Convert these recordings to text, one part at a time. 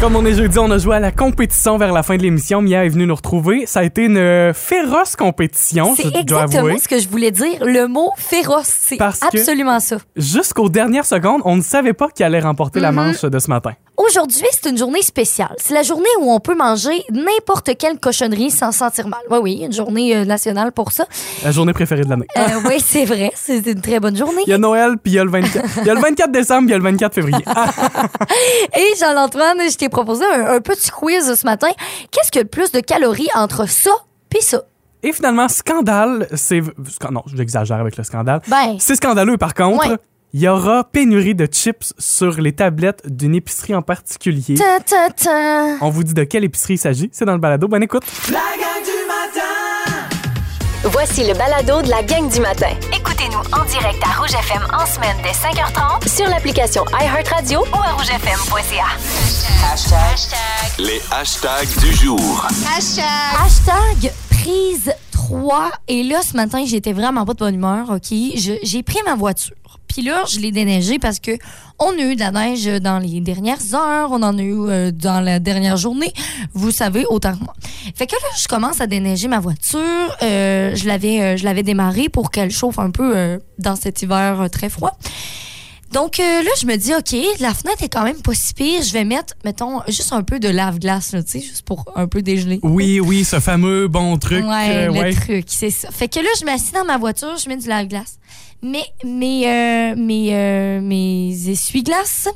Comme on est jeudi, on a joué à la compétition vers la fin de l'émission. Mia est venue nous retrouver. Ça a été une euh, féroce compétition, C'est exactement avouer. ce que je voulais dire. Le mot féroce, c'est absolument ça. Jusqu'aux dernières secondes, on ne savait pas qui allait remporter la Mhm. manche de ce matin. Aujourd'hui, c'est une journée spéciale. C'est la journée où on peut manger n'importe quelle cochonnerie sans se sentir mal. Oui, oui, une journée euh, nationale pour ça. La journée préférée de l'année. Euh, oui, c'est vrai. C'est une très bonne journée. Il y a Noël, puis il y a le 24. Il y a le 24 décembre, puis il y a le 24 février. Et Jean-Antoine, je t'ai proposé un, un petit quiz ce matin. Qu'est-ce que le plus de calories entre ça puis ça? et finalement, scandale, c'est... Non, j'exagère avec le scandale. Ben, C'est scandaleux, par contre. Ouais. Il y aura pénurie de chips sur les tablettes d'une épicerie en particulier. ta ta ta. On vous dit de quelle épicerie il s'agit. C'est dans le balado. Bonne écoute. Voici le balado de la gang du matin. Écoutez-nous en direct à Rouge FM en semaine dès 5h30 Sur l'application iHeartRadio ou à rougefm.ca. Les hashtags du jour. Hashtag prise 3. Et là, ce matin, j'étais vraiment pas de bonne humeur, OK? J'ai pris ma voiture. Là, je l'ai déneigée parce que on a eu de la neige dans les dernières heures, on en a eu euh, dans la dernière journée. Vous savez autant que moi. Fait que là, je commence à déneiger ma voiture. Euh, je l'avais euh, démarrée pour qu'elle chauffe un peu euh, dans cet hiver très froid. Donc euh, là, je me dis, OK, la fenêtre est quand même pas si pire. Je vais mettre, mettons, juste un peu de lave-glace, là, tu sais, juste pour un peu dégeler. Oui, oui, ce fameux bon truc. Ouais, euh, le ouais. truc, c'est ça. Fait que là, je m'assis dans ma voiture, je mets du lave-glace. Mais mes, euh, mes, euh, mes essuie-glaces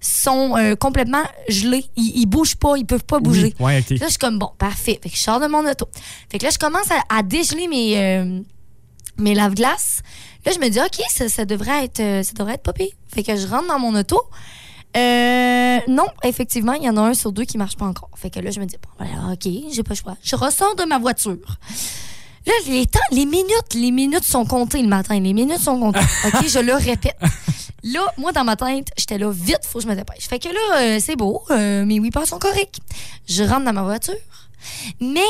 sont complètement gelés. Ils, ils bougent pas, ils peuvent pas bouger. Oui, ouais, ok. Là, je suis comme, bon, parfait. Fait que je sors de mon auto. Fait que là, je commence à, à dégeler mes, mes lave-glaces. Là, je me dis, OK, ça, ça devrait être, euh, ça devrait être pas pire. Fait que je rentre dans mon auto. Euh, non, effectivement, il y en a un sur deux qui marche pas encore. Fait que là, je me dis, bon, voilà, OK, j'ai pas le choix. Je ressors de ma voiture. Là, les temps, les minutes, les minutes sont comptées le matin. Les minutes sont comptées. OK, je le répète. Là, moi, dans ma tête, j'étais là, vite, faut que je me dépêche. Fait que là, euh, c'est beau, euh, mes whippers sont corrects. Je rentre dans ma voiture, mais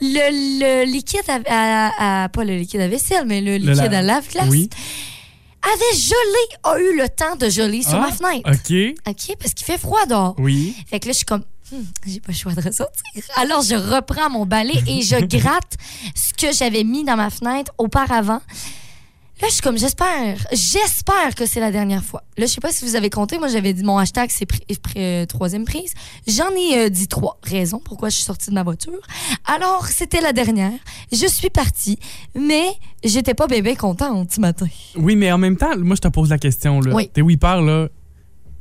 le, le liquide à, à- à- Pas le liquide à vaisselle, mais le liquide à lave-glace Oui. avait gelé, a eu le temps de geler sur Ah, ma fenêtre. OK. OK, parce qu'il fait froid dehors. Oui. Fait que là, je suis comme, Hmm, j'ai pas le choix de ressortir. Alors, je reprends mon balai et je gratte ce que j'avais mis dans ma fenêtre auparavant. Là, je suis comme, j'espère, j'espère que c'est la dernière fois. Là, je sais pas si vous avez compté. Moi, j'avais dit mon hashtag, c'est pri- pri- euh, troisième prise. J'en ai euh, dit trois raisons pourquoi je suis sortie de ma voiture. Alors, c'était la dernière. Je suis partie, mais j'étais pas bébé contente ce matin. Oui, mais en même temps, moi, je te pose la question. Là. Oui. Tes whippers, là,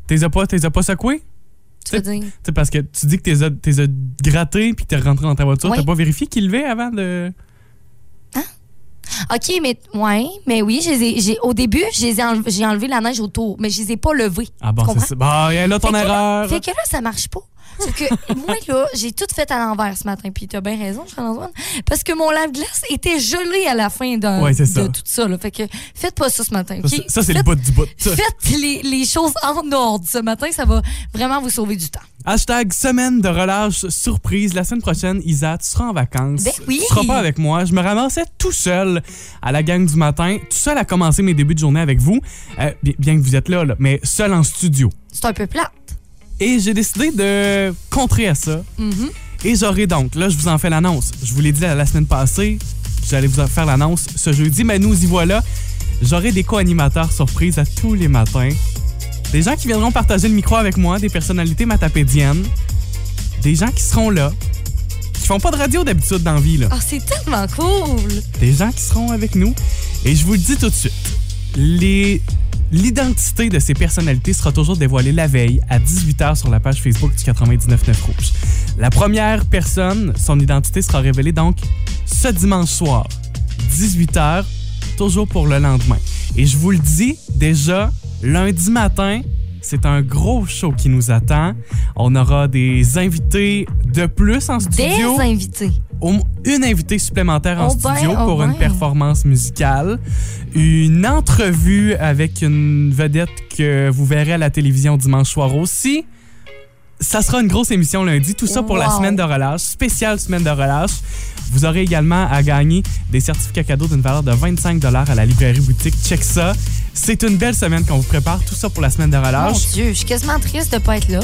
t'es as pas, t'es as pas secoués? Tu veux dire? Parce que tu dis que t'es as, t'es as grattés puis que t'es rentré dans ta voiture. Oui. T'as pas vérifié qu'ils levaient avant de. OK, mais ouais, mais oui, je les ai- j'ai au début, je les ai enlevé- j'ai enlevé la neige autour, mais je les ai pas levés. Ah bon, c'est ça. Bah, et là, ton erreur. Fait que là, ça marche pas. C'est que moi, là, j'ai tout fait à l'envers ce matin. Puis t'as bien raison, Jean-Antoine. Parce que mon lave-glace était gelé à la fin de, Ouais, de tout ça. Là. Fait que faites pas ça ce matin. Ça, c'est- Ça, c'est le bout du bout. Faites les, les choses en ordre ce matin. Ça va vraiment vous sauver du temps. Hashtag semaine de relâche surprise. La semaine prochaine, Isa, tu seras en vacances. Ben oui. Tu seras pas avec moi. Je me ramassais tout seul à la gang du matin, tout seul à commencer mes débuts de journée avec vous. Euh, bien, que vous êtes là, là, mais seul en studio. C'est un peu plate. Et j'ai décidé de contrer à ça. Mhm. Et j'aurai donc, là, je vous en fais l'annonce. Je vous l'ai dit la, la semaine passée, j'allais vous en faire l'annonce ce jeudi, mais nous y voilà. J'aurai des co-animateurs surprises à tous les matins. Des gens qui viendront partager le micro avec moi, des personnalités matapédiennes. Des gens qui seront là, qui font pas de radio d'habitude dans la vie, là. Oh, c'est tellement cool. Des gens qui seront avec nous. Et je vous le dis tout de suite, les... l'identité de ces personnalités sera toujours dévoilée la veille à 18h sur la page Facebook du 99.9 Rouge. La première personne, son identité sera révélée donc ce dimanche soir, 18h, toujours pour le lendemain. Et je vous le dis, déjà, lundi matin, c'est un gros show qui nous attend. On aura des invités de plus en Des studio invités. Au- une invitée supplémentaire en Oh ben, studio oh pour une ben. performance musicale, une entrevue avec une vedette que vous verrez à la télévision dimanche soir aussi. Ça sera une grosse émission lundi, tout ça pour la semaine de relâche, spéciale semaine de relâche. Vous aurez également à gagner des certificats cadeaux d'une valeur de 25 à la librairie boutique. Check ça. C'est une belle semaine qu'on vous prépare. Tout ça pour la semaine de Mon relâche. Dieu, je suis quasiment triste de pas être là.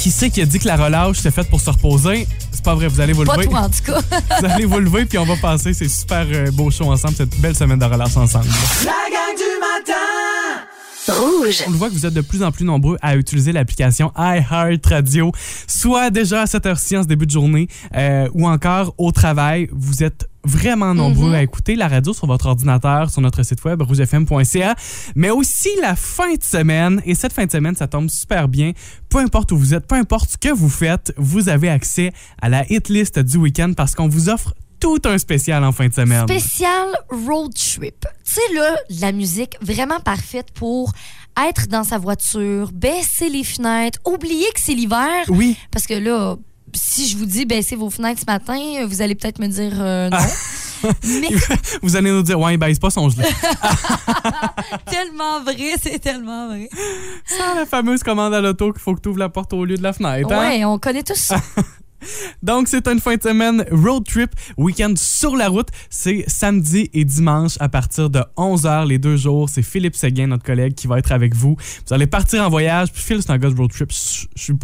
Qui c'est qui a dit que la relâche c'était faite pour se reposer? C'est pas vrai, vous allez vous Pas lever. toi, en tout cas. Vous allez vous lever puis on va passer ces super euh, beaux shows ensemble, cette belle semaine de relâche ensemble. Rouge. On voit que vous êtes de plus en plus nombreux à utiliser l'application iHeartRadio, soit déjà à cette heure-ci en ce début de journée euh, ou encore au travail. Vous êtes vraiment nombreux à écouter la radio sur votre ordinateur, sur notre site web rougefm.ca, mais aussi la fin de semaine. Et cette fin de semaine, ça tombe super bien. Peu importe où vous êtes, peu importe ce que vous faites, vous avez accès à la hit list du week-end parce qu'on vous offre tout un spécial en fin de semaine. Spécial road trip. Tu sais, là, la musique vraiment parfaite pour être dans sa voiture, baisser les fenêtres, oublier que c'est l'hiver. Oui. Parce que là, si je vous dis baisser vos fenêtres ce matin, vous allez peut-être me dire euh, non. Mais Vous allez nous dire, ouais, il baisse pas son gelé. tellement vrai, c'est tellement vrai. Sans la fameuse commande à l'auto qu'il faut que tu ouvres la porte au lieu de la fenêtre. hein? Ouais, on connaît tous ça. Donc, c'est une fin de semaine road trip, week-end sur la route. C'est samedi et dimanche à partir de 11h les deux jours. C'est Philippe Séguin, notre collègue, qui va être avec vous. Vous allez partir en voyage. Puis Phil, c'est un gars de road trip.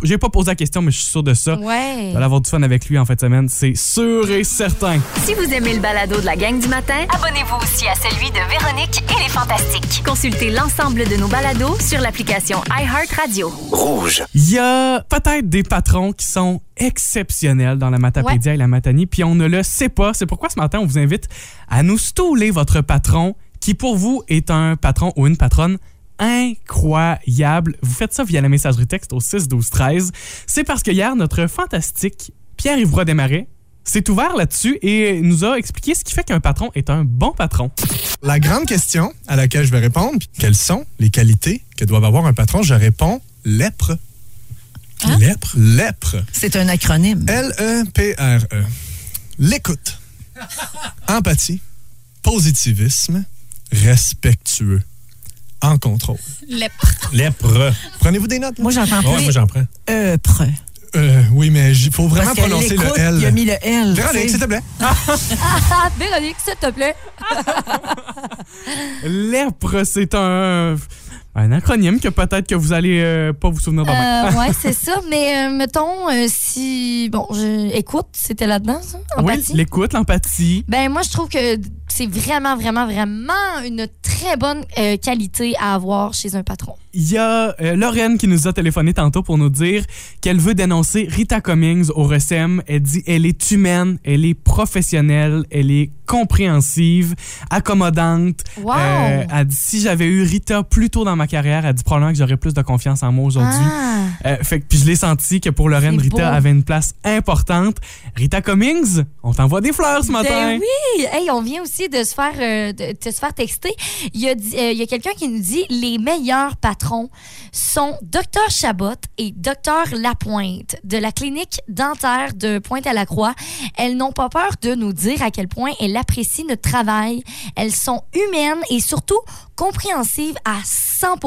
J'ai pas posé la question, mais je suis sûr de ça. Ouais. Vous allez avoir du fun avec lui en fin de semaine. C'est sûr et certain. Si vous aimez le balado de la gang du matin, Abonnez-vous aussi à celui de Véronique et les Fantastiques. consultez l'ensemble de nos balados sur l'application iHeartRadio. Rouge. Il y a peut-être des patrons qui sont exceptionnels dans la Matapédia et la Matanie, puis on ne le sait pas. C'est pourquoi ce matin, on vous invite à nous stouler votre patron, qui pour vous est un patron ou une patronne incroyable. Vous faites ça via la messagerie texte au 6 12 13. C'est parce que hier, notre fantastique Pierre-Yves Roy Desmarais s'est ouvert là-dessus et nous a expliqué ce qui fait qu'un patron est un bon patron. La grande question à laquelle je vais répondre, quelles sont les qualités que doit avoir un patron, je réponds lèpre. Lèpre? Lèpre. C'est un acronyme. L-E-P-R-E. L'écoute. Empathie. Positivisme. Respectueux. En contrôle. Lèpre. Lèpre. Prenez-vous des notes? là? Moi, j'entends Ouais, plus. moi, j'en prends. Epre. Euh, oui, mais il faut vraiment prononcer le L. il a mis le L. Véronique, s'il te plaît. Véronique, s'il te plaît. Lèpre, c'est un, un acronyme que peut-être que vous allez euh, pas vous souvenir demain. Euh, ouais, c'est ça. Mais euh, mettons, euh, si. Bon, je... écoute, c'était là-dedans, ça? oui, l'écoute, l'empathie. Ben, moi, je trouve que c'est vraiment, vraiment, vraiment une très bonne euh, qualité à avoir chez un patron. Il y a euh, Lorraine qui nous a téléphoné tantôt pour nous dire qu'elle veut dénoncer Rita Cummings au RECEM. Elle dit elle est humaine, elle est professionnelle, elle est compréhensive, accommodante. Wow! Euh, elle dit si j'avais eu Rita plus tôt dans ma carrière, elle dit probablement que j'aurais plus de confiance en moi aujourd'hui. Ah, Euh, fait que puis je l'ai senti que pour Lorraine, Rita beau. avait une place importante. Rita Cummings, on t'envoie des fleurs ce matin. Ben oui! Hey, on vient aussi de se faire, euh, de, se faire texter. Il y a, euh, a quelqu'un qui nous dit les meilleurs patrons sont Dr Chabot et Dr Lapointe de la clinique dentaire de Pointe-à-la-Croix. Elles n'ont pas peur de nous dire à quel point elles apprécient notre travail. Elles sont humaines et surtout compréhensives à 100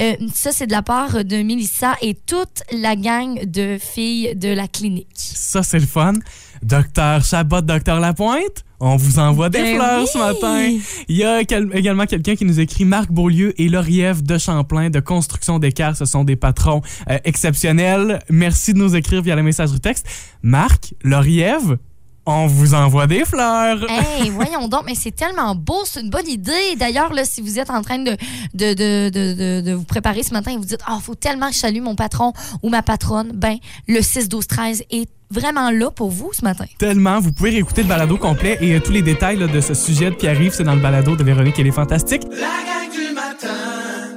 Euh, Ça, c'est de la part de Mélissa et toute la gang de filles de la clinique. Ça, c'est le fun. Docteur Chabot, Docteur Lapointe, on vous envoie des Ben fleurs oui! ce matin. Il y a quel- également quelqu'un qui nous écrit Marc Beaulieu et Lauriève de Champlain de Construction d'écart. Ce sont des patrons euh, exceptionnels. Merci de nous écrire via la messagerie texte. Marc, Lauriève, on vous envoie des fleurs. Hey, voyons donc, mais c'est tellement beau, c'est une bonne idée. D'ailleurs, là, si vous êtes en train de, de, de, de, de- vous préparer ce matin et vous dites, ah, faut tellement que je salue mon patron ou ma patronne, ben, le 6, 12, 13 est vraiment là pour vous ce matin. Tellement, vous pouvez réécouter le balado complet et euh, tous les détails là, de ce sujet de Pierre-Yves, c'est dans le balado de Véronique et les Fantastiques.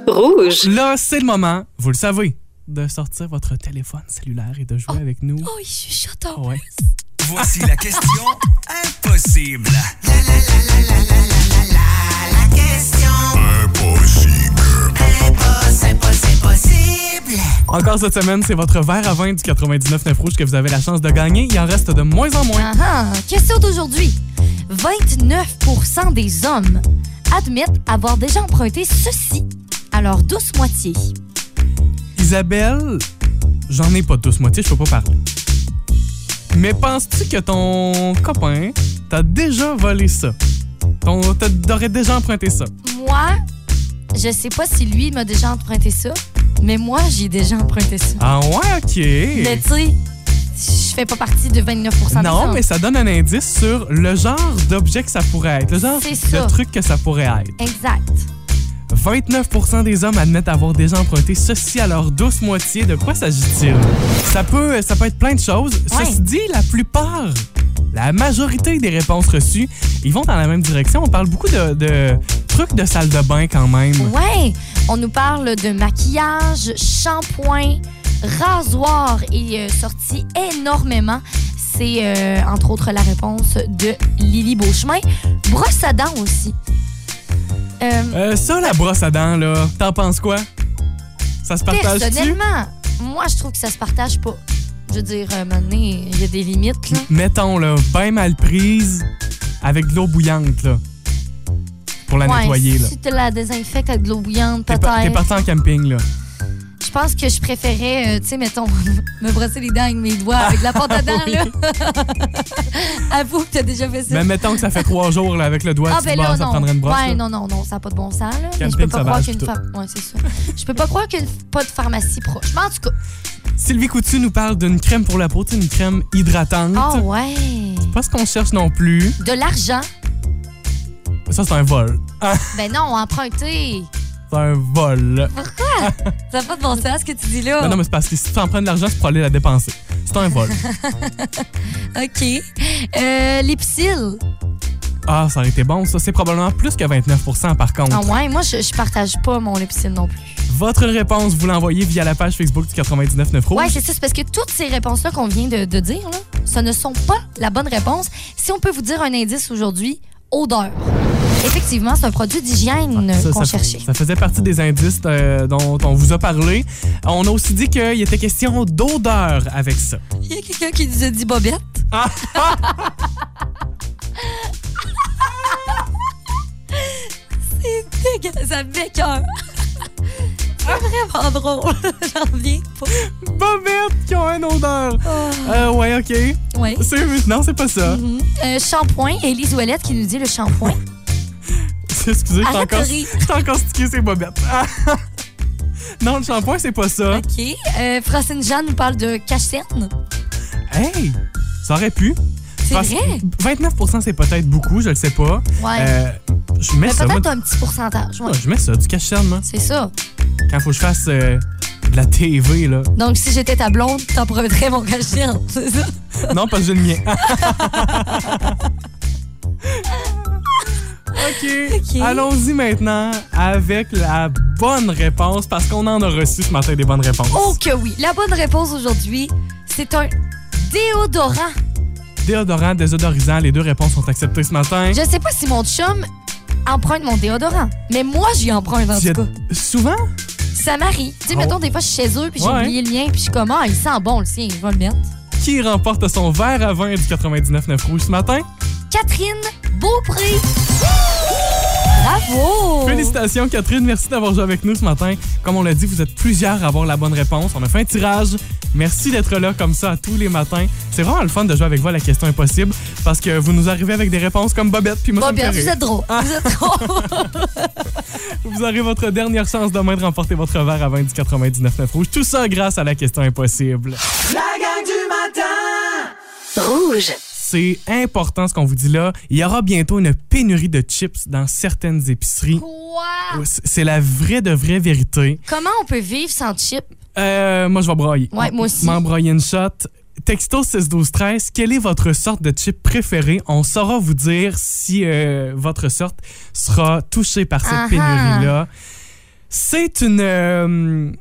Rouge. Là, c'est le moment, vous le savez, de sortir votre téléphone cellulaire et de jouer avec nous. Oh, il chuchote en Ouais. Voici la question impossible. Encore cette semaine, c'est votre verre à vin du 99 rouge que vous avez la chance de gagner. Il en reste de moins en moins. Ah ah. Question d'aujourd'hui. 29% des hommes admettent avoir déjà emprunté ceci à leur douce moitié. Isabelle, j'en ai pas tous moitié, je peux pas parler. Mais penses-tu que ton copain t'a déjà volé ça? Ton, t'a- t'aurais déjà emprunté ça? Moi, je sais pas si lui m'a déjà emprunté ça, mais moi, j'ai déjà emprunté ça. Ah ouais, OK. Mais tu sais, je fais pas partie de 29% des Non, mais ça donne un indice sur le genre d'objet que ça pourrait être, le genre de truc que ça pourrait être. Exact. 29% des hommes admettent avoir déjà emprunté ceci à leur douce moitié. De quoi s'agit-il? Ça peut, ça peut être plein de choses. Ouais. Ceci dit, la plupart, la majorité des réponses reçues, ils vont dans la même direction. On parle beaucoup de, de trucs de salle de bain quand même. Ouais, on nous parle de maquillage, shampoing, rasoir et euh, sorti énormément. C'est euh, entre autres la réponse de Lily Beauchemin. Brosse à dents aussi. Euh, Euh, ça, la brosse à dents, là, t'en penses quoi? Ça se partage-tu? personnellement, moi je trouve que ça se partage pas. Je veux dire, un moment donné, il y a des limites là. Mettons, là, bien mal prise, avec de l'eau bouillante, là, pour la Ouais, nettoyer, là. Si tu la désinfectes avec de l'eau bouillante, T'es pa- t'es peut-être. parti en camping, là. Je pense que je préférais, euh, tu sais, mettons, me brosser les dents avec mes doigts, avec la pâte à dents, là. Avoue que t'as déjà fait ça. Mais mettons que ça fait trois jours, là, avec le doigt, ah, tu ben là, barres, ça prendrait une brosse, ouais, là. non, non, non, ça n'a pas de bon sens, là. Mais je peux pas croire pharm- Ouais, c'est ça. Je peux pas croire qu'il n'y a pas de pharmacie proche. Mais en tout cas, Sylvie Coutu nous parle d'une crème pour la peau, une crème hydratante. ah ouais. Pas ce qu'on cherche non plus. De l'argent. Ça, c'est un vol. Ben non, emprunter. c'est un vol. Ça n'a pas de bon sens ce que tu dis là. Non, non, mais c'est parce que si tu en prends de l'argent, c'est pour aller la dépenser. C'est un vol. OK. Euh, L'Ipsil. Ah, ça aurait été bon, ça. C'est probablement plus que 29% par contre. Ah ouais, moi, je, je partage pas mon Ipsil non plus. Votre réponse, vous l'envoyez via la page Facebook du 99.9 Rouge. Ouais, c'est ça. C'est parce que toutes ces réponses-là qu'on vient de, de dire, là, ce ne sont pas la bonne réponse. Si on peut vous dire un indice aujourd'hui, odeur. Effectivement, c'est un produit d'hygiène Ça, qu'on cherchait. ça faisait partie des indices euh, dont on vous a parlé. On a aussi dit qu'il était question d'odeur avec ça. Il y a quelqu'un qui nous a dit bobette. c'est ça m'écoeure. C'est vraiment drôle. J'en reviens pas. Bobettes qui ont une odeur. Oh. Euh, ouais, OK. Ouais. Non, c'est pas ça. Mhm. Euh, shampoing, Élise Ouellette qui nous dit le shampoing. Excusez, je de encore, stické, c'est bobettes. non, le shampoing, c'est pas ça. OK. Euh, Francine Jeanne nous parle de cachenne. Hey, ça aurait pu. C'est vrai? 29 c'est peut-être beaucoup, je le sais pas. Ouais. Euh, je mets Mais ça, moi. peut-être un petit pourcentage. ouais. Ouais, je mets ça, du cachenne, moi. C'est ça. Quand faut que je fasse euh, de la TV, là. Donc, si j'étais ta blonde, t'emprunterais mon cachenne. C'est ça? Non, parce que j'ai le mien. OK. OK. Allons-y maintenant avec la bonne réponse parce qu'on en a reçu ce matin des bonnes réponses. Oh que oui. La bonne réponse aujourd'hui, c'est un déodorant. Déodorant, désodorisant, les deux réponses sont acceptées ce matin. Je sais pas si mon chum emprunte mon déodorant, mais moi, j'y emprunte en tout cas. Souvent? Ça m'arrive. Tu sais, Oh. mettons, des fois, je suis chez eux, puis j'ai Ouais. oublié le lien, puis je suis comme, ah, il sent bon le sien, je vais le mettre. Qui remporte son verre à vin du 99.9 Rouge ce matin? Catherine Beaupré. Bravo! Félicitations Catherine, merci d'avoir joué avec nous ce matin. Comme on l'a dit, vous êtes plusieurs à avoir la bonne réponse. On a fait un tirage. Merci d'être là comme ça tous les matins. C'est vraiment le fun de jouer avec vous à la question impossible parce que vous nous arrivez avec des réponses comme Bobette puis moi Bobette, vous êtes drôle. Vous êtes drôle. Vous aurez votre dernière chance demain de remporter votre verre à 20 du 99.9 Rouge. Tout ça grâce à la question impossible. La gang du matin Rouge. C'est important ce qu'on vous dit là. Il y aura bientôt une pénurie de chips dans certaines épiceries. Quoi? C'est la vraie de vraie vérité. Comment on peut vivre sans chip? Euh, moi, je vais broyer. Ouais, moi aussi. M'en broyer une shot. Texto 6 12 13, quelle est votre sorte de chip préférée? On saura vous dire si euh, votre sorte sera touchée par cette pénurie-là. C'est une, euh,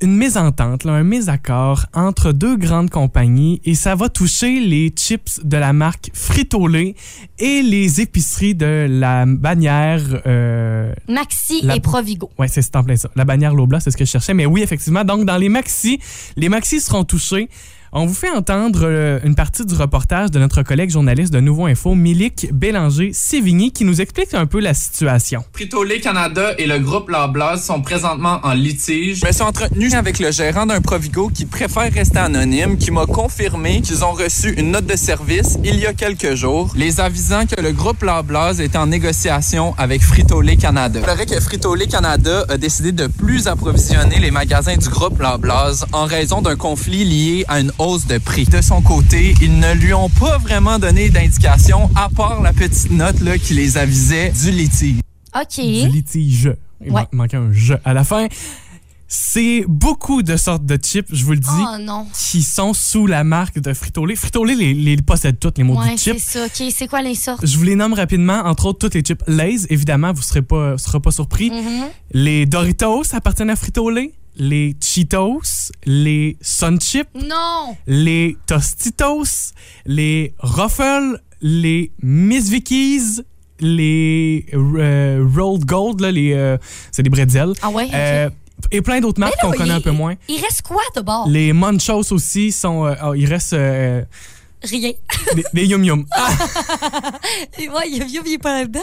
une mésentente, là, un mésaccord entre deux grandes compagnies et ça va toucher les chips de la marque Frito-Lay et les épiceries de la bannière... euh, Maxi La- et Provigo. Ouais, c'est c'est en plein ça. La bannière Lobla, c'est ce que je cherchais. Mais oui, effectivement. Donc, dans les maxi, les maxi seront touchés. On vous fait entendre euh, une partie du reportage de notre collègue journaliste de Nouveau Info, Milik Bélanger-Sévigny, qui nous explique un peu la situation. Frito-Lay Canada et le groupe Loblaws sont présentement en litige. Je me suis entretenu avec le gérant d'un Provigo qui préfère rester anonyme, qui m'a confirmé qu'ils ont reçu une note de service il y a quelques jours, les avisant que le groupe Loblaws est en négociation avec Frito-Lay Canada. Il paraît que Frito-Lay Canada a décidé de plus approvisionner les magasins du groupe Loblaws en raison d'un conflit lié à une hausse de prix. De son côté, ils ne lui ont pas vraiment donné d'indication à part la petite note là, qui les avisait du litige. OK. Du litige. Il Ouais. manquait un je à la fin. C'est beaucoup de sortes de chips, je vous le dis, Oh non. qui sont sous la marque de Frito-Lay. Frito-Lay les, les possède toutes, les mots Ouais, du c'est chip. ça. OK, c'est quoi les sortes? Je vous les nomme rapidement, entre autres toutes les chips Lay's, évidemment, vous ne serez pas, serez pas surpris. Mhm. Les Doritos appartiennent à Frito-Lay. Les Cheetos, les Sun Chips, Non! les Tostitos, les Ruffles, les Miss Vickies, les euh, Rolled Gold, là, les, euh, c'est des bretzels. Ah ouais? ok. Euh, et plein d'autres marques qu'on connaît il- un peu moins. Il reste quoi de bord? Les Munchos aussi sont. oh, il reste Rien. les, les Yum Yum. Ah, Ouais, il y a- il est pas là-dedans.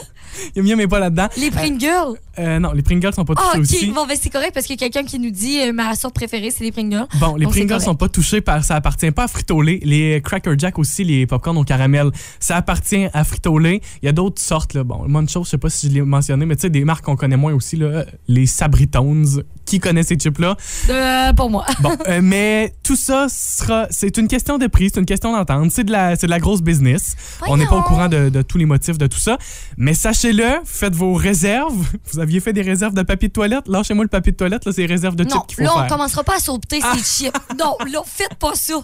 Yum Yum n'est pas là-dedans. Les Pringles. Euh, non, les Pringles sont pas Ah, touchés OK. aussi. Bon, ben c'est correct parce qu'il y a quelqu'un qui nous dit euh, ma sorte préférée, c'est les Pringles. Bon, les Donc, Pringles sont pas touchés par ça appartient pas à Frito-Lay. Les Cracker Jack aussi, les popcorn au caramel, ça appartient à Frito-Lay. Il y a d'autres sortes là. Bon, Munchos, je sais pas si je l'ai mentionné, mais tu sais des marques qu'on connaît moins aussi là, les Sabritones. Qui connaît ces chips là Euh, pour moi. Bon, euh, mais tout ça sera c'est une question de prix, c'est une question d'entente, c'est de la c'est de la grosse business. On n'est pas au courant de, de tous les motifs de tout ça, mais sachez-le, faites vos réserves. Vous aviez fait des réserves de papier de toilette, lâchez-moi le papier de toilette, là c'est les réserves de Non, chips qu'il faut là, on faire. commencera pas à sauter ces chips. Non, là, faites pas ça.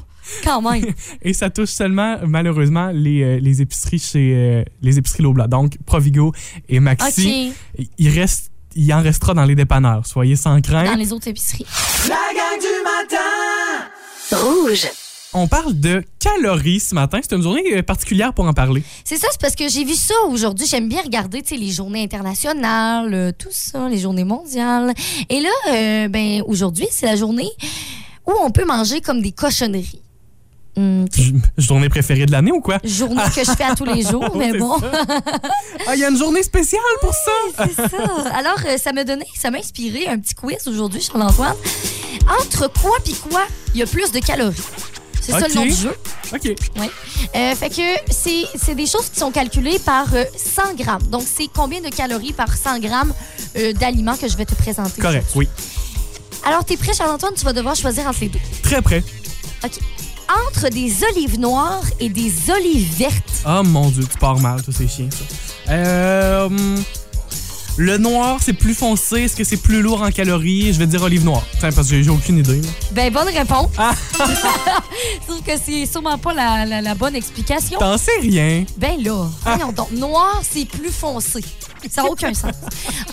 Quand même. Et ça touche seulement, malheureusement, les, euh, les épiceries chez euh, les épiceries Lobla. Donc, Provigo et Maxi. Il, reste, il en restera dans les dépanneurs. Soyez sans Dans crainte. les autres épiceries. La gang du matin Rouge. On parle de calories ce matin. C'est une journée euh, particulière pour en parler. C'est ça, c'est parce que j'ai vu ça aujourd'hui. J'aime bien regarder, les journées internationales, euh, tout ça, les journées mondiales. Et là, euh, ben, aujourd'hui, c'est la journée où on peut manger comme des cochonneries. J- Journée préférée de l'année ou quoi? journée que je fais à tous les jours, mais bon. Ah, il y a une journée spéciale pour ça! C'est ça. Alors, euh, ça m'a donné, ça m'a inspiré un petit quiz aujourd'hui, Charles-Antoine. Entre quoi puis quoi, il y a plus de calories? C'est ça le nom du jeu. OK. Oui. Euh, fait que c'est des choses qui sont calculées par euh, 100 grammes. Donc, c'est combien de calories par 100 grammes euh, d'aliments que je vais te présenter. Correct, oui. Alors, t'es prêt, Charles-Antoine? Tu vas devoir choisir entre les deux. Très près. OK. Entre des olives noires et des olives vertes. Ah, mon Dieu, tu pars mal, ça, c'est chiant, ça. Euh, hum, le noir, c'est plus foncé. Est-ce que c'est plus lourd en calories? Je vais dire olive noire. Tiens, parce que j'ai aucune idée. là. Ben, bonne réponse. Ah. Sauf que c'est sûrement pas la, la- la bonne explication. T'en sais rien. Ben là, voyons donc. Noir, c'est plus foncé. Ça n'a aucun sens.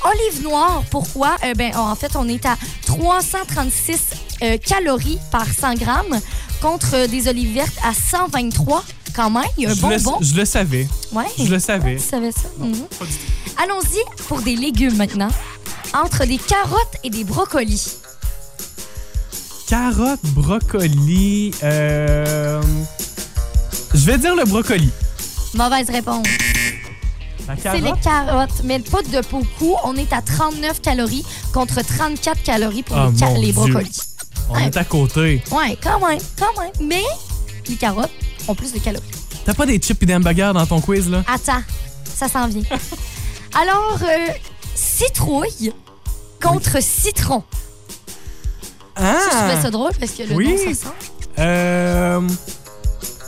Olive noire, pourquoi? Euh, ben, en fait, on est à 336 euh, calories par 100 grammes contre euh, des olives vertes à 123 quand même. Il y a un je, bon le, bon. je le savais. Ouais. Je le savais. Tu savais ça? Mhm. Pas du tout. Allons-y pour des légumes maintenant. Entre des carottes et des brocolis. Carottes, brocoli. Euh... Je vais dire le brocoli. Mauvaise réponse. La C'est les carotte? carottes, mais pas de beaucoup. On est à 39 calories contre 34 calories pour Ah, les, ca- brocolis. On est à côté. Ouais, quand même, quand même. Mais les carottes ont plus de calories. T'as pas des chips et des hamburgers dans ton quiz, là? Attends, ça s'en vient. Alors, euh, citrouille contre citron. Ah! Ça, je trouvais ça drôle parce que le Oui. nom, ça sent. Euh,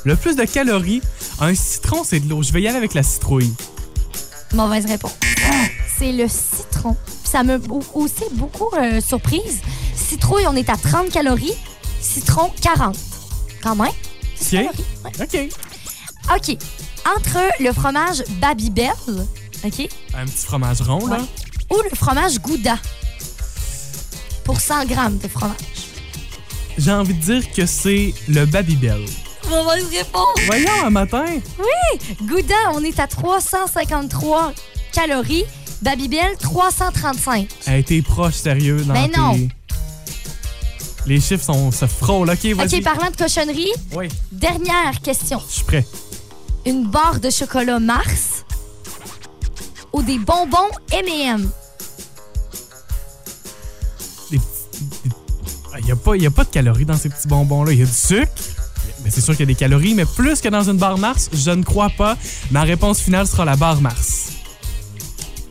le plus de calories. Un citron, c'est de l'eau. Je vais y aller avec la citrouille. Mauvaise réponse. C'est le citron. Ça m'a au- aussi beaucoup euh, surprise. Citrouille, on est à 30 calories. Citron, 40. Quand même. C'est Ok. calories. OK. OK. Entre le fromage Babybel, OK, Un petit fromage rond, là. Ou le fromage Gouda, pour 100 grammes de fromage. J'ai envie de dire que c'est le Babybel. Mauvaise réponse. Voyons, un matin. Gouda, on est à 353 calories. Babybel, 335. Elle été proche, sérieux. Dans Ben tes- non. Les chiffres sont, se frôlent. OK, vas-y. OK, parlant de cochonnerie, Oui, dernière question. je suis prêt. Une barre de chocolat Mars ou des bonbons M&M? Ah, Il n'y a, pas- y a pas de calories dans ces petits bonbons-là. Il y a du sucre. Mais c'est sûr qu'il y a des calories, mais plus que dans une barre Mars, je ne crois pas. Ma réponse finale sera la barre Mars.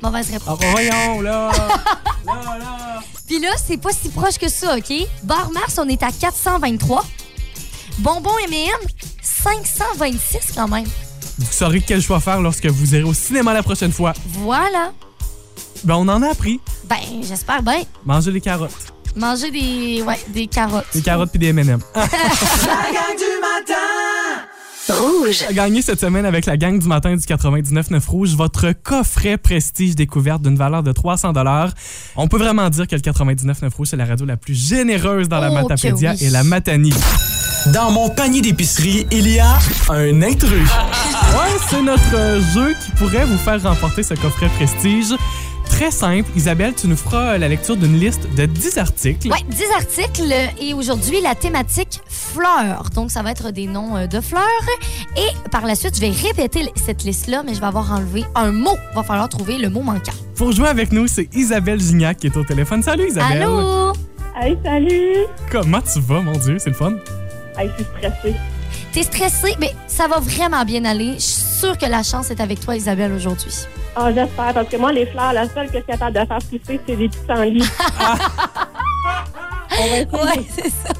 Mauvaise Ah, réponse. bah, voyons, là! là, là! Puis là, c'est pas si proche que ça, OK? Barre Mars, on est à 423. Bonbons M&M, 526 quand même. Vous saurez quel choix faire lorsque vous irez au cinéma la prochaine fois. Voilà. Ben, on en a appris. Ben, j'espère bien. Manger les carottes. Manger des, ouais, des carottes. Des carottes puis des M&M. La gang du matin Rouge. Gagné cette semaine avec la gang du matin du 99.9 Rouge, votre coffret Prestige découverte d'une valeur de 300 On peut vraiment dire que le 99.9 Rouge, c'est la radio la plus généreuse dans la Oh, Matapédia oui. et la Matanie. Dans mon panier d'épicerie, il y a un intrus. Ouais, c'est notre euh, jeu qui pourrait vous faire remporter ce coffret Prestige. Très simple. Isabelle, tu nous feras la lecture d'une liste de 10 articles. Ouais, 10 articles et aujourd'hui la thématique fleurs. Donc ça va être des noms euh, de fleurs et par la suite je vais répéter cette liste-là mais je vais avoir enlevé un mot. Va falloir trouver le mot manquant. Pour jouer avec nous, c'est Isabelle Gignac qui est au téléphone. Salut Isabelle. Allô? Hey, salut! Comment tu vas, mon Dieu? C'est le fun. Je suis stressée. T'es stressée? Mais ça va vraiment bien aller. Je suis sûre que la chance est avec toi Isabelle aujourd'hui. Ah, j'espère, parce que moi, les fleurs, la seule que je suis capable de faire pousser, c'est des pissenlits. On va essayer. Ouais, c'est ça.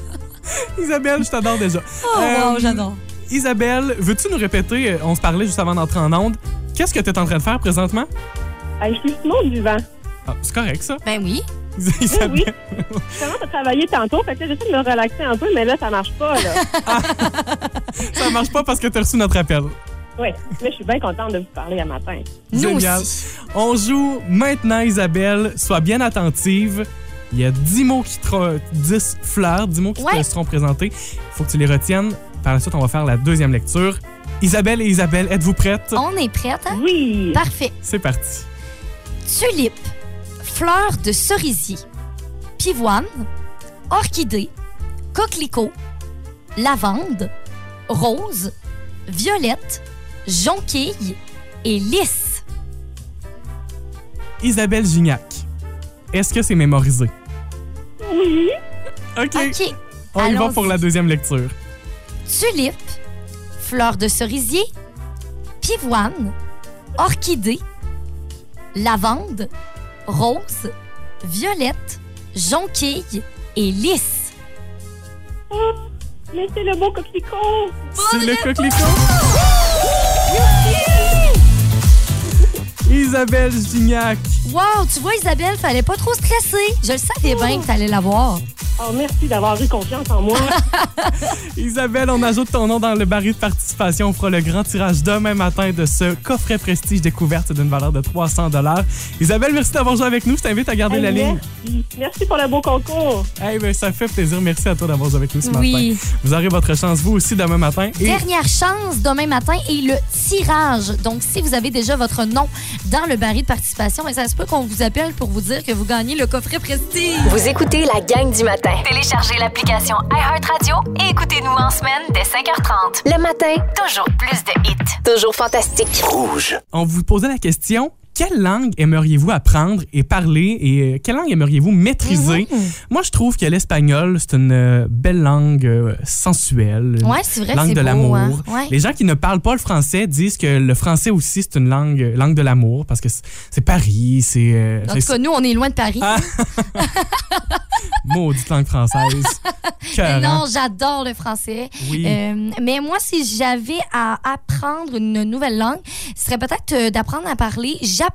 Isabelle, je t'adore déjà. Oh, Euh, wow, j'adore. Isabelle, veux-tu nous répéter, euh, on se parlait juste avant d'entrer en onde, qu'est-ce que tu es en train de faire présentement? Je suis Simone du vent. Ah, c'est correct, ça. Ben oui. Isabelle, Je commence à travailler tantôt, fait que là, j'essaie de me relaxer un peu, mais là, ça marche pas, là. ça marche pas parce que tu as reçu notre appel. Oui, mais je suis bien contente de vous parler à matin. Nous Génial. aussi. On joue maintenant, Isabelle. Sois bien attentive. Il y a 10 mots qui te 10 fleurs, 10 mots qui Ouais. te seront présentés. Il faut que tu les retiennes. Par la suite, on va faire la deuxième lecture. Isabelle et Isabelle, êtes-vous prêtes? On est prête, hein? Oui! Parfait. C'est parti. Tulipe, fleur de cerisier, pivoine, orchidée, coquelicot, lavande, rose, violette, jonquille et lys. Isabelle Gignac, est-ce que c'est mémorisé? Oui! OK. OK. On y va pour la deuxième lecture. Tulipe, fleur de cerisier, pivoine, orchidée, lavande, rose, violette, jonquille et lys. Oh, mais c'est le beau coquelicot! C'est le coquelicot. Isabelle Gignac. Wow, tu vois, Isabelle, fallait pas trop stresser. Je le savais bien que t'allais l'avoir. Oh, merci d'avoir eu confiance en moi. Isabelle, on ajoute ton nom dans le baril de participation. On fera le grand tirage demain matin de ce coffret prestige découverte d'une valeur de 300 Isabelle, merci d'avoir joué avec nous. Je t'invite à garder Hey, la ligne. merci. Merci pour le beau concours. Hey, ben, ça fait plaisir. Merci à toi d'avoir joué avec nous ce Oui. matin. Vous aurez votre chance, vous aussi, demain matin. Et Dernière chance demain matin et le tirage. Donc, si vous avez déjà votre nom dans le baril de participation, ça se peut qu'on vous appelle pour vous dire que vous gagnez le coffret prestige. Vous écoutez la gang du matin. Téléchargez l'application iHeartRadio et écoutez-nous en semaine dès 5h30. Le matin, toujours plus de hits. Toujours fantastique. Rouge. on vous posait la question quelle langue aimeriez-vous apprendre et parler et euh, quelle langue aimeriez-vous maîtriser? Mhm. Moi, je trouve que l'espagnol, c'est une euh, belle langue euh, sensuelle. Ouais, c'est vrai langue de l'amour. hein. Ouais. Les gens qui ne parlent pas le français disent que le français aussi, c'est une langue, euh, langue de l'amour parce que c'est Paris, c'est. En tout cas, nous, on est loin de Paris. Ah, Maudite langue française. Cœur, non, hein? j'adore le français. Oui. Mais moi, si j'avais à apprendre une nouvelle langue, ce serait peut-être d'apprendre à parler japonais.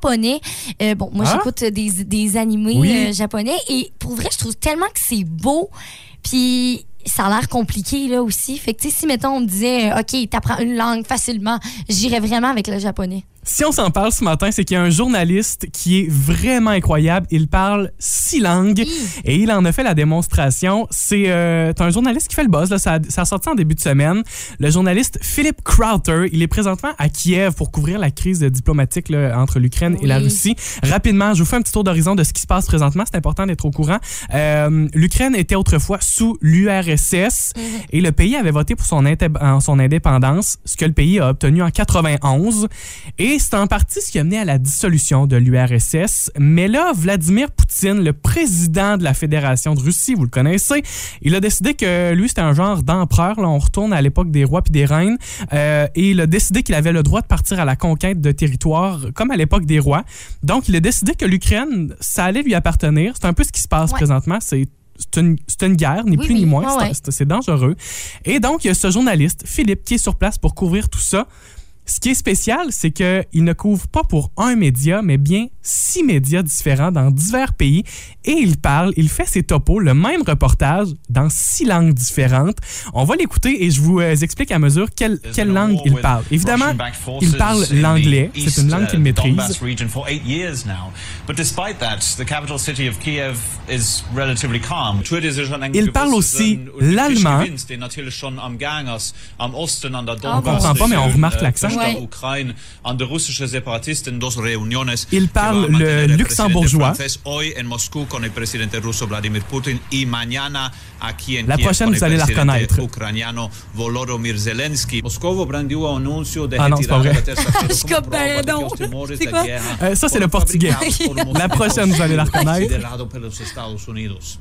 Euh, bon, moi, Ah? j'écoute des, des animés Oui. euh, japonais et pour vrai, je trouve tellement que c'est beau. Puis ça a l'air compliqué là aussi. Fait que tu sais, si mettons on me disait, euh, ok, t'apprends une langue facilement, j'irais vraiment avec le japonais. Si on s'en parle ce matin, c'est qu'il y a un journaliste qui est vraiment incroyable. Il parle six langues et il en a fait la démonstration. C'est euh, un journaliste qui fait le buzz. Là. Ça, a, ça a sorti en début de semaine. Le journaliste Philip Crowther, il est présentement à Kiev pour couvrir la crise diplomatique là, entre l'Ukraine et la. Russie. Rapidement, je vous fais un petit tour d'horizon de ce qui se passe présentement. C'est important d'être au courant. Euh, L'Ukraine était autrefois sous l'URSS et le pays avait voté pour son, son indépendance, ce que le pays a obtenu en 91. Et c'est en partie ce qui a mené à la dissolution de l'URSS. Mais là, Vladimir Poutine, le président de la Fédération de Russie, vous le connaissez, il a décidé que lui, c'était un genre d'empereur. Là, on retourne à l'époque des rois puis des reines. Euh, et il a décidé qu'il avait le droit de partir à la conquête de territoires comme à l'époque des rois. Donc, il a décidé que l'Ukraine, ça allait lui appartenir. C'est un peu ce qui se passe Ouais. présentement. C'est c'est une, une guerre, ni Oui, plus ni moins. Ouais. C'est dangereux. Et donc, il y a ce journaliste, Philippe, qui est sur place pour couvrir tout ça. Ce qui est spécial, c'est qu'il ne couvre pas pour un média, mais bien six médias différents dans divers pays. Et il parle, il fait ses topos, le même reportage dans six langues différentes. On va l'écouter et je vous euh, explique à mesure quelle, quelle langue il parle. Évidemment, il parle l'anglais. C'est une langue qu'il maîtrise. Donbass region for eight years now. But despite that, the capital city of Kiev is relatively calm. Il parle aussi l'allemand. On On comprend pas, mais on remarque l'accent. Ouais. Il parle le luxembourgeois. La prochaine, vous allez la reconnaître. Ah non, c'est pas vrai. Euh, ça, c'est le portugais. La prochaine, vous allez la reconnaître.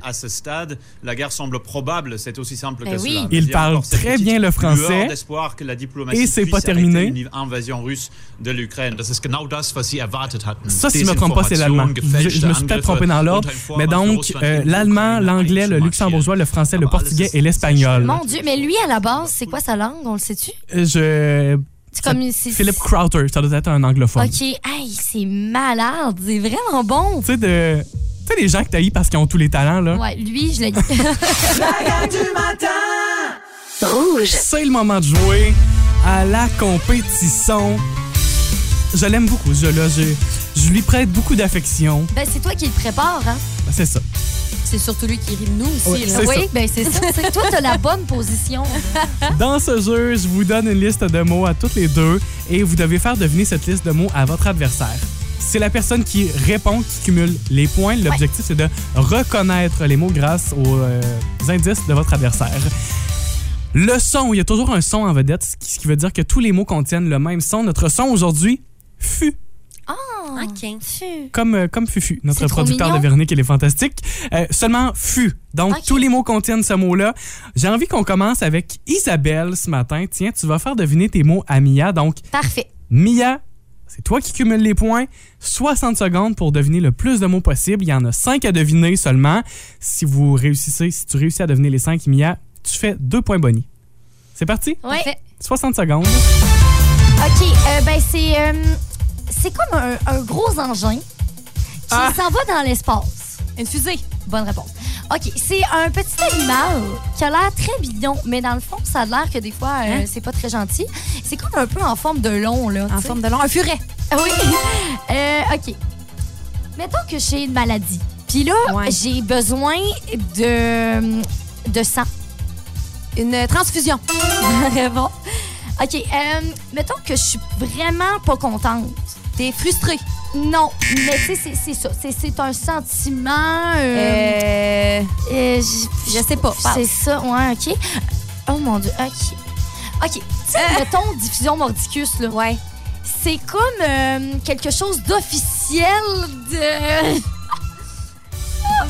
À ce stade, la guerre semble probable, c'est aussi simple que oui. cela. Il parle très bien le français. Et c'est pas terminé. Une invasion russe de l'Ukraine. Das ist genau das, was sie erwartet hatten. Ça, si je me trompe pas, c'est l'allemand. Je, je me suis peut-être trompé dans l'ordre. Mais donc, euh, l'allemand, l'anglais, le luxembourgeois, le français, le portugais et l'espagnol. Mon Dieu, mais lui, à la base, c'est quoi sa langue? On le sait-tu? Euh, Je. C'est comme... c'est- Philip Crowther, ça doit être un anglophone. OK. Hey, c'est malade. C'est vraiment bon. Tu sais, de. Tu sais, les gens que t'as parce qu'ils ont tous les talents, là. Ouais, lui, je l'ai dit. La gang du matin! Rouge. C'est le moment de jouer à la compétition. Je l'aime beaucoup, ce jeu-là. Je, je lui prête beaucoup d'affection. ben, c'est toi qui le prépare, hein? C'est ça. C'est surtout lui qui rit de nous aussi. Ouais, là. Oui, ça. ben c'est ça. C'est- Toi, t'as la bonne position. Dans ce jeu, je vous donne une liste de mots à toutes les deux et vous devez faire deviner cette liste de mots à votre adversaire. C'est la personne qui répond qui cumule les points. L'objectif, c'est de reconnaître les mots grâce aux euh, indices de votre adversaire. Le son, il y a toujours un son en vedette, ce qui veut dire que tous les mots contiennent le même son. Notre son aujourd'hui, fut. OK. Comme, euh, comme Fufu, notre producteur mignon. de Véronique, il est fantastique. Euh, seulement fut. Donc, tous les mots contiennent ce mot-là. J'ai envie qu'on commence avec Isabelle ce matin. Tiens, tu vas faire deviner tes mots à Mia. Donc, Parfait. Mia, c'est toi qui cumules les points. 60 secondes pour deviner le plus de mots possible. Il y en a 5 à deviner seulement. Si vous réussissez, si tu réussis à deviner les 5, Mia, tu fais 2 points bonus. C'est parti? Ouais. Parfait. 60 secondes. OK, euh, ben c'est euh, c'est comme un, un gros engin qui Ah. s'en va dans l'espace. Une fusée. Bonne réponse. OK, c'est un petit animal qui a l'air très bidon, mais dans le fond, ça a l'air que des fois, euh, Hein? c'est pas très gentil. C'est comme un peu en forme de long, là. En forme de long. Un furet. Ah Oui. Euh, OK. Mettons que j'ai une maladie. Puis là, Ouais. j'ai besoin de, de sang. Une transfusion. bon. OK. euh, mettons que je suis vraiment pas contente. T'es frustré. Non, mais tu sais, c'est- ça. C'est- un sentiment. euh, Euh... euh, Je sais pas. C'est ça, ouais, OK. Oh mon Dieu, OK. OK. Tu sais, mettons diffusion mordicus, là. Ouais. C'est comme quelque chose d'officiel de.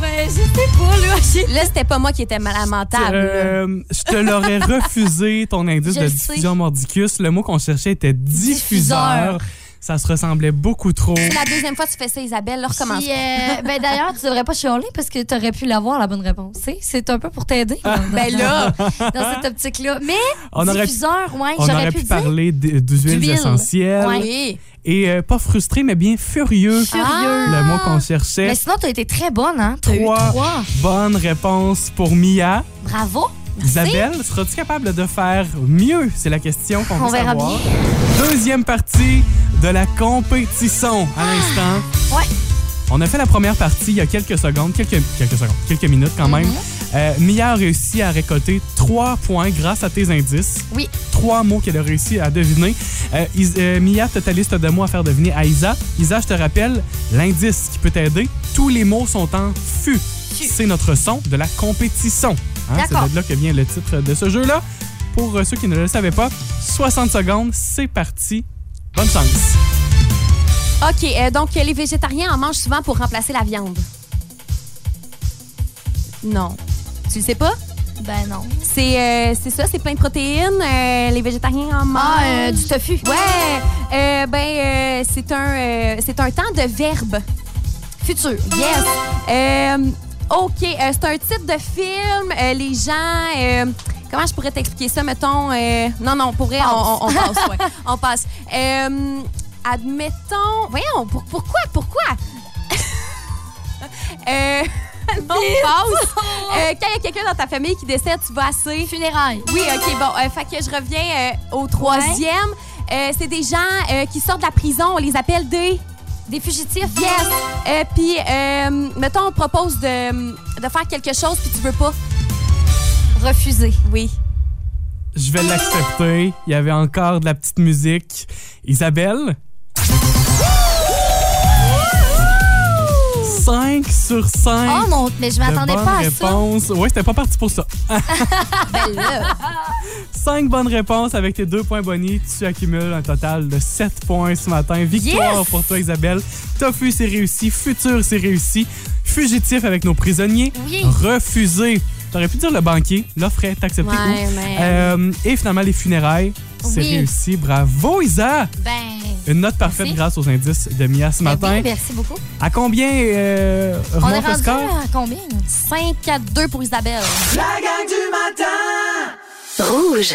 Ben, je sais pas, là. Là, c'était pas moi qui étais mal lamentable. Euh, je te l'aurais refusé, ton indice Je de diffusion sais. mordicus. Le mot qu'on cherchait était diffuseur. Diffuseur. Ça se ressemblait beaucoup trop. C'est la deuxième fois que tu fais ça, Isabelle. Là, recommence. Puis, euh, ben d'ailleurs, tu devrais pas chialer parce que tu aurais pu l'avoir, la bonne réponse. C'est un peu pour t'aider. dans- Ben là. Dans cette optique-là. Mais, On aurait, diffuseur, ouais, on j'aurais aurait pu, parler d'huiles D'huile. essentielles. Ouais. Oui. Et euh, pas frustré, mais bien furieux. Furieux. Le mot qu'on cherchait. Mais sinon, tu as été très bonne, hein? As eu Trois. trois. Bonne réponse pour Mia. Bravo. Isabelle, seras-tu capable de faire mieux? C'est la question qu'on On veut verra savoir. Deuxième partie de la compétition à l'instant. Ouais. On a fait la première partie il y a quelques secondes, quelques, quelques secondes, quelques minutes quand même. Euh, Mia a réussi à récolter trois points grâce à tes indices. Oui. Trois mots qu'elle a réussi à deviner. Euh, Is- euh, Mia, tu as ta liste de mots à faire deviner à Isa. Isa, je te rappelle, l'indice qui peut t'aider, tous les mots sont en FU. C'est notre son de la compétition. Hein, C'est de là que vient le titre de ce jeu-là. Pour euh, ceux qui ne le savaient pas, 60 secondes, c'est parti. Bonne chance. OK, euh, donc euh, les végétariens en mangent souvent pour remplacer la viande. Non. Tu le sais pas? Ben non. C'est euh, c'est ça, c'est plein de protéines. euh, les végétariens en mangent. Ah, euh, du tofu. Ouais. Euh, ben, euh, c'est un, euh, c'est un temps de verbe. Futur. Yes. OK, euh, c'est un type de film. euh, les gens... euh, comment je pourrais t'expliquer ça, mettons? euh, non, non, pour vrai, on, on- on passe. ouais. On passe. Admettons... Voyons, pour- pourquoi? Pourquoi? euh, non, on passe. Euh, quand il y a quelqu'un dans ta famille qui décède, tu vas assez... Funérailles. Oui, OK, bon. euh, fait que je reviens euh, au troisième. C'est des gens qui sortent de la prison. On les appelle des... Des fugitifs? Yes. Euh, puis, euh, mettons, on te propose de, de faire quelque chose puis tu veux pas. Refuser. Oui. Je vais l'accepter. Il y avait encore de la petite musique. Isabelle? 5 sur 5. Oh mon, mais je m'attendais pas à réponses. Ouais, c'était pas parti pour ça. ça. Ben là. 5 bonnes réponses avec tes deux points bonus. Tu accumules un total de 7 points ce matin. Victoire Yes! pour toi, Isabelle. Tofu, c'est réussi. Futur, c'est réussi. Fugitif avec nos prisonniers. Oui. Refusé. T'aurais pu dire le banquier. L'offre est acceptée. Ouais, mais- Euh, et finalement, les funérailles. C'est Oui. réussi. Bravo, Isa! Ben. Une note parfaite Merci. grâce aux indices de Mia ce ben matin. oui, merci beaucoup. À combien euh, On est rendu score? à combien? 5 à 2 pour Isabelle. La gang du matin! Rouge.